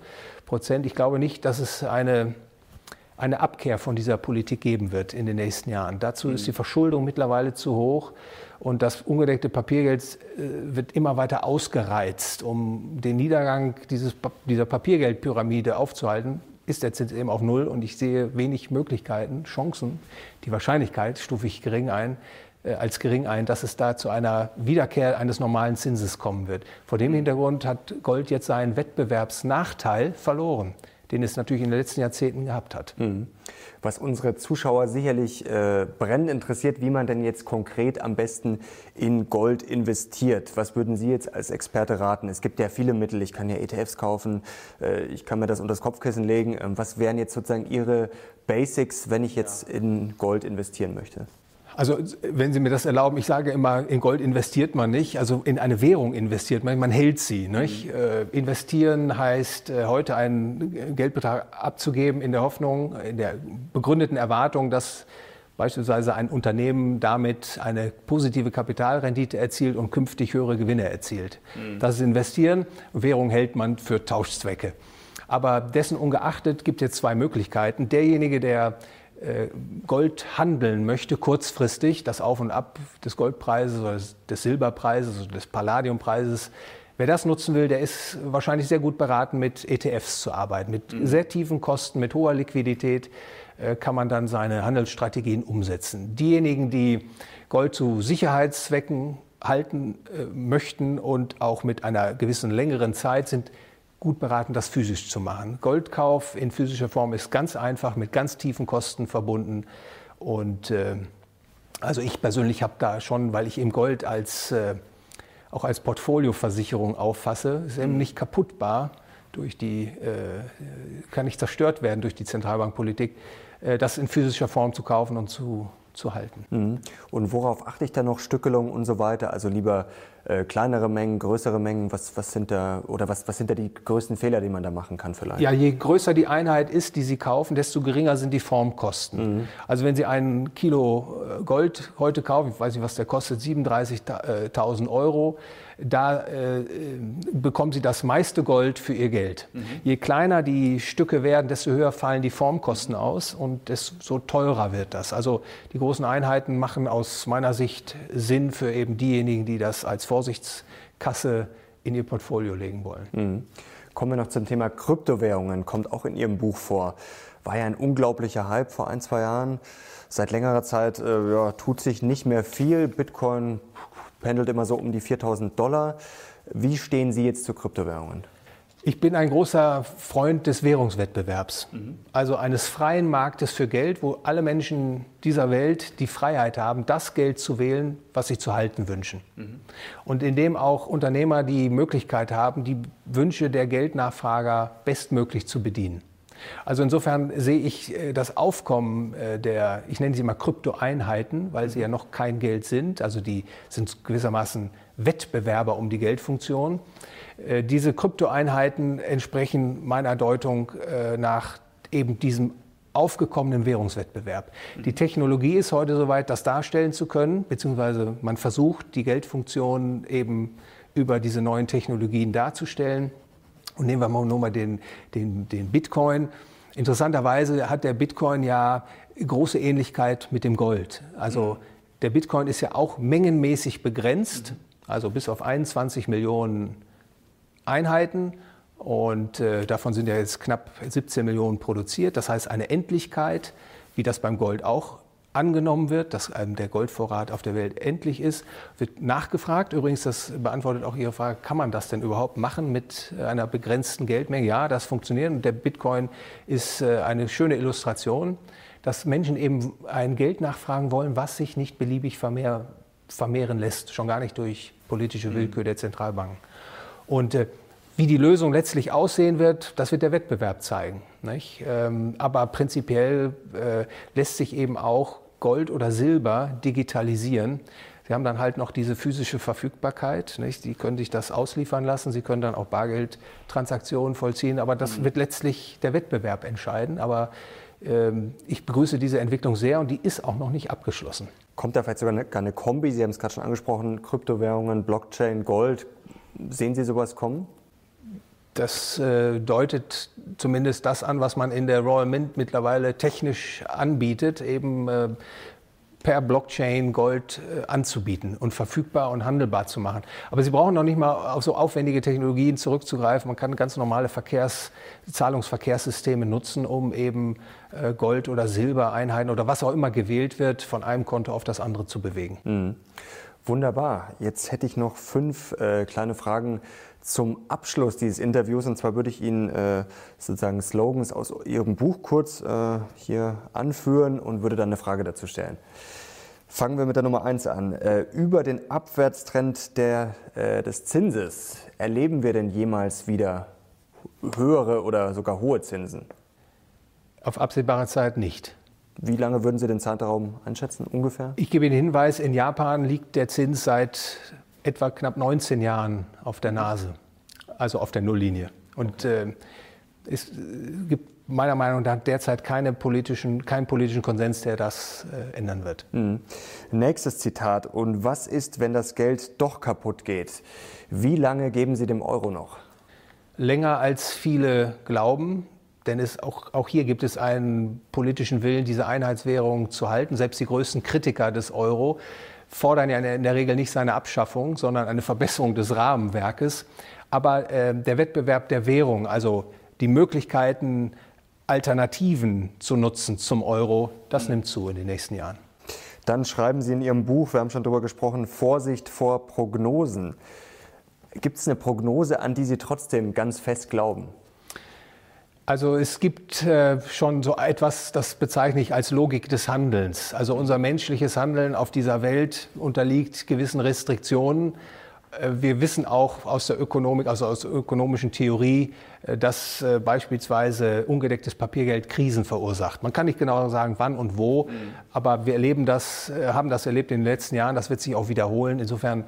Prozent. Ich glaube nicht, dass es eine eine Abkehr von dieser Politik geben wird in den nächsten Jahren. Dazu ist die Verschuldung mittlerweile zu hoch und das ungedeckte Papiergeld äh, wird immer weiter ausgereizt. Um den Niedergang dieses, dieser Papiergeldpyramide aufzuhalten, ist der Zins eben auf Null und ich sehe wenig Möglichkeiten, Chancen, die Wahrscheinlichkeit stufe ich gering ein, äh, als gering ein, dass es da zu einer Wiederkehr eines normalen Zinses kommen wird. Vor dem Hintergrund hat Gold jetzt seinen Wettbewerbsnachteil verloren den es natürlich in den letzten Jahrzehnten gehabt hat. Mhm. Was unsere Zuschauer sicherlich äh, brennend interessiert, wie man denn jetzt konkret am besten in Gold investiert. Was würden Sie jetzt als Experte raten? Es gibt ja viele Mittel. Ich kann ja ETFs kaufen, äh, ich kann mir das unter das Kopfkissen legen. Ähm, was wären jetzt sozusagen Ihre Basics, wenn ich jetzt in Gold investieren möchte? Also wenn Sie mir das erlauben, ich sage immer, in Gold investiert man nicht, also in eine Währung investiert man, man hält sie. Nicht? Mhm. Äh, investieren heißt, äh, heute einen Geldbetrag abzugeben in der Hoffnung, in der begründeten Erwartung, dass beispielsweise ein Unternehmen damit eine positive Kapitalrendite erzielt und künftig höhere Gewinne erzielt. Mhm. Das ist Investieren. Währung hält man für Tauschzwecke. Aber dessen ungeachtet gibt es zwei Möglichkeiten. Derjenige, der Gold handeln möchte, kurzfristig, das Auf und Ab des Goldpreises oder des Silberpreises oder des Palladiumpreises, wer das nutzen will, der ist wahrscheinlich sehr gut beraten, mit ETFs zu arbeiten. Mit mhm. sehr tiefen Kosten, mit hoher Liquidität äh, kann man dann seine Handelsstrategien umsetzen. Diejenigen, die Gold zu Sicherheitszwecken halten äh, möchten und auch mit einer gewissen längeren Zeit sind gut beraten, das physisch zu machen. Goldkauf in physischer Form ist ganz einfach, mit ganz tiefen Kosten verbunden. Und äh, also ich persönlich habe da schon, weil ich eben Gold als, äh, auch als Portfolioversicherung auffasse, ist eben nicht kaputtbar durch die, äh, kann nicht zerstört werden durch die Zentralbankpolitik, äh, das in physischer Form zu kaufen und zu, zu halten. Mhm. Und worauf achte ich dann noch? Stückelung und so weiter? Also lieber äh, kleinere Mengen, größere Mengen? Was, was, sind da, oder was, was sind da die größten Fehler, die man da machen kann vielleicht? Ja, je größer die Einheit ist, die Sie kaufen, desto geringer sind die Formkosten. Mhm. Also wenn Sie ein Kilo äh, Gold heute kaufen, ich weiß nicht, was der kostet, 37.000 Euro, da äh, bekommen Sie das meiste Gold für Ihr Geld. Mhm. Je kleiner die Stücke werden, desto höher fallen die Formkosten aus und desto teurer wird das. Also die großen Einheiten machen aus meiner Sicht Sinn für eben diejenigen, die das als Vorsichtskasse in ihr Portfolio legen wollen. Mhm. Kommen wir noch zum Thema Kryptowährungen, kommt auch in Ihrem Buch vor. War ja ein unglaublicher Hype vor ein, zwei Jahren. Seit längerer Zeit äh, ja, tut sich nicht mehr viel. Bitcoin pendelt immer so um die 4000 Dollar. Wie stehen Sie jetzt zu Kryptowährungen? Ich bin ein großer Freund des Währungswettbewerbs, mhm. also eines freien Marktes für Geld, wo alle Menschen dieser Welt die Freiheit haben, das Geld zu wählen, was sie zu halten wünschen. Mhm. Und in dem auch Unternehmer die Möglichkeit haben, die Wünsche der Geldnachfrager bestmöglich zu bedienen. Also insofern sehe ich äh, das Aufkommen äh, der, ich nenne sie mal Kryptoeinheiten, weil sie ja noch kein Geld sind, also die sind gewissermaßen Wettbewerber um die Geldfunktion. Äh, diese Kryptoeinheiten entsprechen meiner Deutung nach eben diesem aufgekommenen Währungswettbewerb. Die Technologie ist heute soweit, das darstellen zu können, beziehungsweise man versucht, die Geldfunktion eben über diese neuen Technologien darzustellen. Und nehmen wir mal nur mal den, den, den Bitcoin. Interessanterweise hat der Bitcoin ja große Ähnlichkeit mit dem Gold. Also der Bitcoin ist ja auch mengenmäßig begrenzt, also bis auf 21 Millionen Einheiten und äh, davon sind ja jetzt knapp 17 Millionen produziert. Das heißt eine Endlichkeit, wie das beim Gold auch angenommen wird, dass der Goldvorrat auf der Welt endlich ist, wird nachgefragt. Übrigens, das beantwortet auch Ihre Frage, kann man das denn überhaupt machen mit einer begrenzten Geldmenge? Ja, das funktioniert und der Bitcoin ist äh, eine schöne Illustration, dass Menschen eben ein Geld nachfragen wollen, was sich nicht beliebig vermehr, vermehren lässt, schon gar nicht durch politische mhm. Willkür der Zentralbanken. Und äh, wie die Lösung letztlich aussehen wird, das wird der Wettbewerb zeigen. Ähm, aber prinzipiell äh, lässt sich eben auch Gold oder Silber digitalisieren. Sie haben dann halt noch diese physische Verfügbarkeit. Nicht? Sie können sich das ausliefern lassen. Sie können dann auch Bargeldtransaktionen vollziehen. Aber das mhm. wird letztlich der Wettbewerb entscheiden. Aber ähm, ich begrüße diese Entwicklung sehr und die ist auch noch nicht abgeschlossen. Kommt da vielleicht sogar eine, eine Kombi? Sie haben es gerade schon angesprochen: Kryptowährungen, Blockchain, Gold. Sehen Sie sowas kommen? Das äh, deutet zumindest das an, was man in der Royal Mint mittlerweile technisch anbietet, eben äh, per Blockchain Gold äh, anzubieten und verfügbar und handelbar zu machen. Aber Sie brauchen noch nicht mal auf so aufwendige Technologien zurückzugreifen. Man kann ganz normale Verkehrs-, Zahlungsverkehrssysteme nutzen, um eben Gold- oder Silbereinheiten oder was auch immer gewählt wird, von einem Konto auf das andere zu bewegen. Mhm. Wunderbar. Jetzt hätte ich noch fünf äh, kleine Fragen zum Abschluss dieses Interviews. Und zwar würde ich Ihnen äh, sozusagen Slogans aus Ihrem Buch kurz äh, hier anführen und würde dann eine Frage dazu stellen. Fangen wir mit der Nummer eins an. Äh, über den Abwärtstrend der, äh, des Zinses erleben wir denn jemals wieder höhere oder sogar hohe Zinsen? Auf absehbare Zeit nicht. Wie lange würden Sie den Zeitraum einschätzen, ungefähr? Ich gebe Ihnen den Hinweis, in Japan liegt der Zins seit etwa knapp 19 Jahren auf der Nase, also auf der Nulllinie. Und äh, es äh, gibt meiner Meinung nach derzeit keine politischen, keinen politischen Konsens, der das äh, ändern wird. Mhm. Nächstes Zitat. Und was ist, wenn das Geld doch kaputt geht? Wie lange geben Sie dem Euro noch? Länger als viele glauben. Denn es, auch, auch hier gibt es einen politischen Willen, diese Einheitswährung zu halten. Selbst die größten Kritiker des Euro fordern ja in der Regel nicht seine Abschaffung, sondern eine Verbesserung des Rahmenwerkes. Aber äh, der Wettbewerb der Währung, also die Möglichkeiten, Alternativen zu nutzen zum Euro, das nimmt zu in den nächsten Jahren. Dann schreiben Sie in Ihrem Buch, wir haben schon darüber gesprochen, Vorsicht vor Prognosen. Gibt es eine Prognose, an die Sie trotzdem ganz fest glauben? Also es gibt äh, schon so etwas, das bezeichne ich als Logik des Handelns. Also unser menschliches Handeln auf dieser Welt unterliegt gewissen Restriktionen. Äh, wir wissen auch aus der Ökonomik, also aus der ökonomischen Theorie, äh, dass beispielsweise ungedecktes Papiergeld Krisen verursacht. Man kann nicht genau sagen, wann und wo, mhm. aber wir erleben das, haben das erlebt in den letzten Jahren. Das wird sich auch wiederholen. Insofern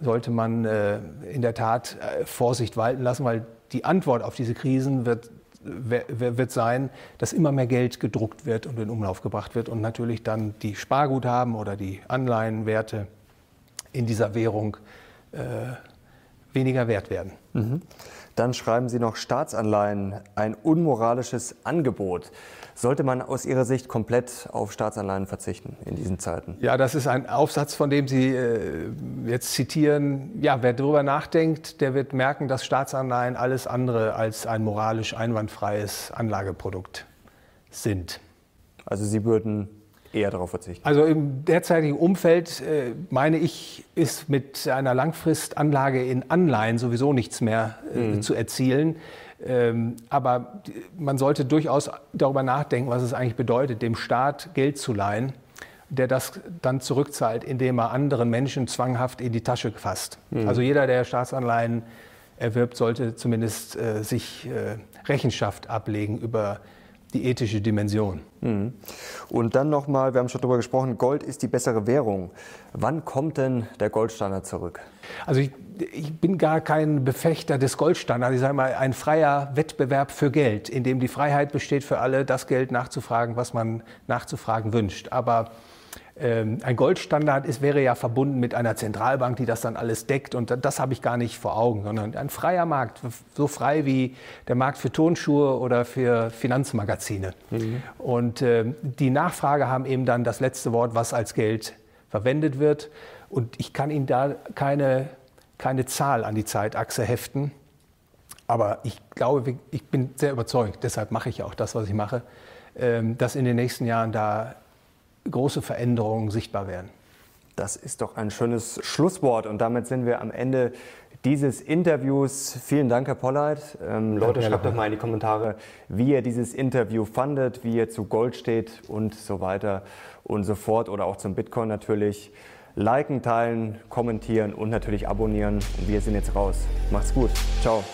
sollte man in der Tat Vorsicht walten lassen, weil die Antwort auf diese Krisen wird wird sein, dass immer mehr Geld gedruckt wird und in Umlauf gebracht wird und natürlich dann die Sparguthaben oder die Anleihenwerte in dieser Währung äh, weniger wert werden. Mhm. Dann schreiben Sie noch Staatsanleihen, ein unmoralisches Angebot. Sollte man aus Ihrer Sicht komplett auf Staatsanleihen verzichten in diesen Zeiten? Ja, das ist ein Aufsatz, von dem Sie äh, jetzt zitieren. Ja, wer darüber nachdenkt, der wird merken, dass Staatsanleihen alles andere als ein moralisch einwandfreies Anlageprodukt sind. Also Sie würden eher darauf verzichten? Also im derzeitigen Umfeld, äh, meine ich, ist mit einer Langfristanlage in Anleihen sowieso nichts mehr äh, mhm. zu erzielen. Ähm, aber man sollte durchaus darüber nachdenken, was es eigentlich bedeutet, dem Staat Geld zu leihen, der das dann zurückzahlt, indem er anderen Menschen zwanghaft in die Tasche fasst. Mhm. Also jeder, der Staatsanleihen erwirbt, sollte zumindest äh, sich äh, Rechenschaft ablegen über die ethische Dimension. Mhm. Und dann nochmal, wir haben schon darüber gesprochen, Gold ist die bessere Währung. Wann kommt denn der Goldstandard zurück? Also ich, ich bin gar kein Befechter des Goldstandards. Ich sage mal, ein freier Wettbewerb für Geld, in dem die Freiheit besteht für alle, das Geld nachzufragen, was man nachzufragen wünscht. Aber ein Goldstandard ist, wäre ja verbunden mit einer Zentralbank, die das dann alles deckt. Und das habe ich gar nicht vor Augen, sondern ein freier Markt, so frei wie der Markt für Tonschuhe oder für Finanzmagazine. Mhm. Und äh, die Nachfrage haben eben dann das letzte Wort, was als Geld verwendet wird. Und ich kann Ihnen da keine, keine Zahl an die Zeitachse heften. Aber ich glaube, ich bin sehr überzeugt, deshalb mache ich auch das, was ich mache, ähm, dass in den nächsten Jahren da große Veränderungen sichtbar werden. Das ist doch ein schönes Schlusswort und damit sind wir am Ende dieses Interviews. Vielen Dank, Herr Polleit. Ähm, Leute, schreibt doch mal in die Kommentare, wie ihr dieses Interview fandet, wie ihr zu Gold steht und so weiter und so fort oder auch zum Bitcoin natürlich. Liken, teilen, kommentieren und natürlich abonnieren. Und wir sind jetzt raus. Macht's gut. Ciao.